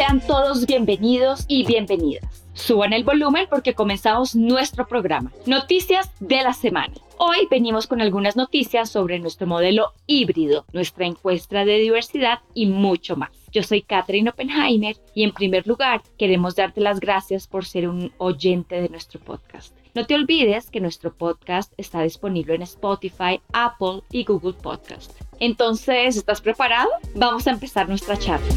Sean todos bienvenidos y bienvenidas. Suban el volumen porque comenzamos nuestro programa. Noticias de la semana. Hoy venimos con algunas noticias sobre nuestro modelo híbrido, nuestra encuesta de diversidad y mucho más. Yo soy Catherine Oppenheimer y en primer lugar queremos darte las gracias por ser un oyente de nuestro podcast. No te olvides que nuestro podcast está disponible en Spotify, Apple y Google Podcast. Entonces, ¿estás preparado? Vamos a empezar nuestra charla.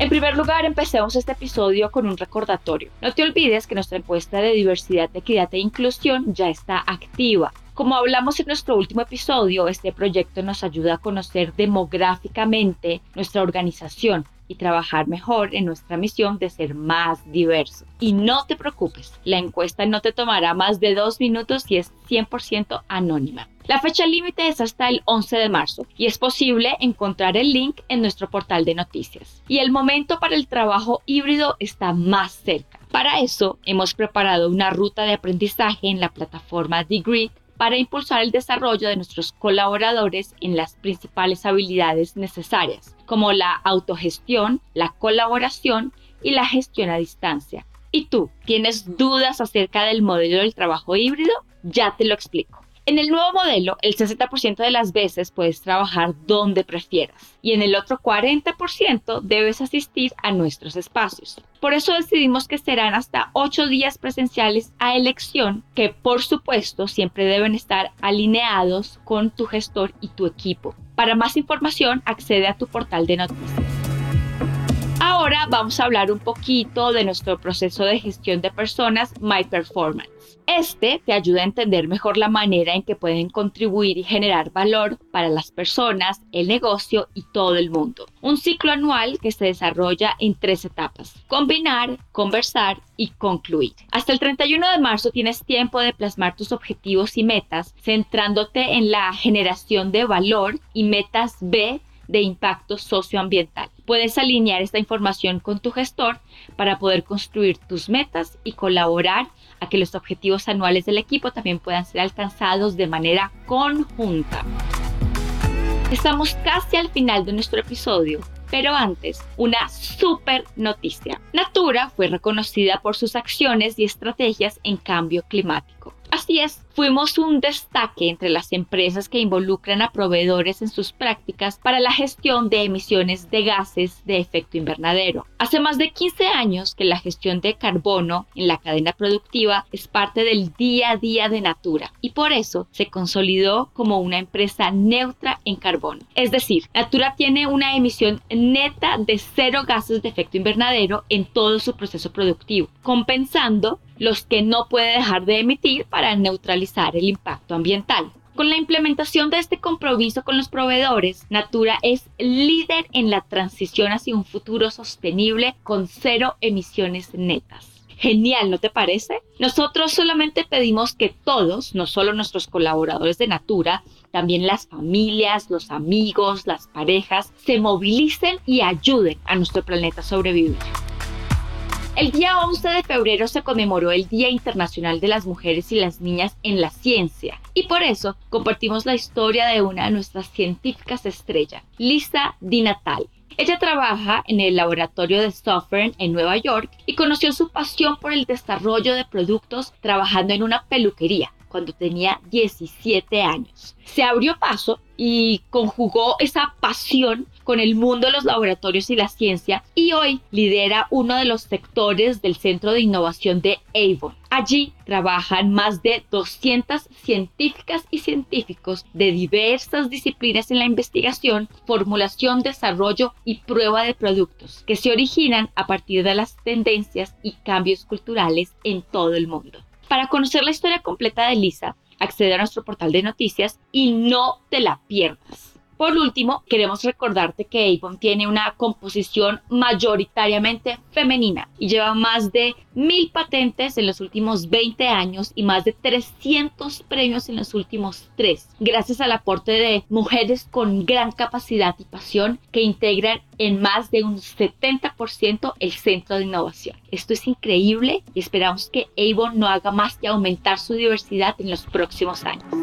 En primer lugar, empecemos este episodio con un recordatorio. No te olvides que nuestra encuesta de diversidad, equidad e inclusión ya está activa. Como hablamos en nuestro último episodio, este proyecto nos ayuda a conocer demográficamente nuestra organización y trabajar mejor en nuestra misión de ser más diversos. Y no te preocupes, la encuesta no te tomará más de dos minutos y es 100% anónima. La fecha límite es hasta el 11 de marzo y es posible encontrar el link en nuestro portal de noticias. Y el momento para el trabajo híbrido está más cerca. Para eso hemos preparado una ruta de aprendizaje en la plataforma Degree para impulsar el desarrollo de nuestros colaboradores en las principales habilidades necesarias, como la autogestión, la colaboración y la gestión a distancia. ¿Y tú, tienes dudas acerca del modelo del trabajo híbrido? Ya te lo explico. En el nuevo modelo, el 60% de las veces puedes trabajar donde prefieras y en el otro 40% debes asistir a nuestros espacios. Por eso decidimos que serán hasta 8 días presenciales a elección que por supuesto siempre deben estar alineados con tu gestor y tu equipo. Para más información accede a tu portal de noticias. Ahora vamos a hablar un poquito de nuestro proceso de gestión de personas My Performance. Este te ayuda a entender mejor la manera en que pueden contribuir y generar valor para las personas, el negocio y todo el mundo. Un ciclo anual que se desarrolla en tres etapas. Combinar, conversar y concluir. Hasta el 31 de marzo tienes tiempo de plasmar tus objetivos y metas, centrándote en la generación de valor y metas B de impacto socioambiental. Puedes alinear esta información con tu gestor para poder construir tus metas y colaborar a que los objetivos anuales del equipo también puedan ser alcanzados de manera conjunta. Estamos casi al final de nuestro episodio, pero antes, una super noticia. Natura fue reconocida por sus acciones y estrategias en cambio climático. Así es, fuimos un destaque entre las empresas que involucran a proveedores en sus prácticas para la gestión de emisiones de gases de efecto invernadero. Hace más de 15 años que la gestión de carbono en la cadena productiva es parte del día a día de Natura y por eso se consolidó como una empresa neutra en carbono. Es decir, Natura tiene una emisión neta de cero gases de efecto invernadero en todo su proceso productivo, compensando los que no puede dejar de emitir para neutralizar el impacto ambiental. Con la implementación de este compromiso con los proveedores, Natura es líder en la transición hacia un futuro sostenible con cero emisiones netas. Genial, ¿no te parece? Nosotros solamente pedimos que todos, no solo nuestros colaboradores de Natura, también las familias, los amigos, las parejas, se movilicen y ayuden a nuestro planeta a sobrevivir. El día 11 de febrero se conmemoró el Día Internacional de las Mujeres y las Niñas en la Ciencia y por eso compartimos la historia de una de nuestras científicas estrella, Lisa Di Natale. Ella trabaja en el laboratorio de Southern en Nueva York y conoció su pasión por el desarrollo de productos trabajando en una peluquería cuando tenía 17 años. Se abrió paso y conjugó esa pasión con el mundo de los laboratorios y la ciencia y hoy lidera uno de los sectores del Centro de Innovación de Avon. Allí trabajan más de 200 científicas y científicos de diversas disciplinas en la investigación, formulación, desarrollo y prueba de productos que se originan a partir de las tendencias y cambios culturales en todo el mundo. Para conocer la historia completa de Lisa, accede a nuestro portal de noticias y no te la pierdas. Por último, queremos recordarte que Avon tiene una composición mayoritariamente femenina y lleva más de mil patentes en los últimos 20 años y más de 300 premios en los últimos tres, gracias al aporte de mujeres con gran capacidad y pasión que integran en más de un 70% el centro de innovación. Esto es increíble y esperamos que Avon no haga más que aumentar su diversidad en los próximos años.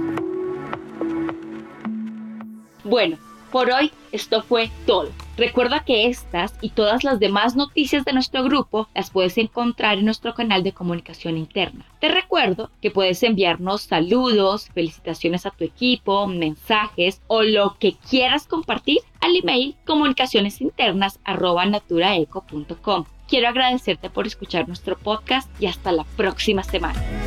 Bueno, por hoy esto fue todo. Recuerda que estas y todas las demás noticias de nuestro grupo las puedes encontrar en nuestro canal de comunicación interna. Te recuerdo que puedes enviarnos saludos, felicitaciones a tu equipo, mensajes o lo que quieras compartir al email comunicacionesinternas@naturaeco.com. Quiero agradecerte por escuchar nuestro podcast y hasta la próxima semana.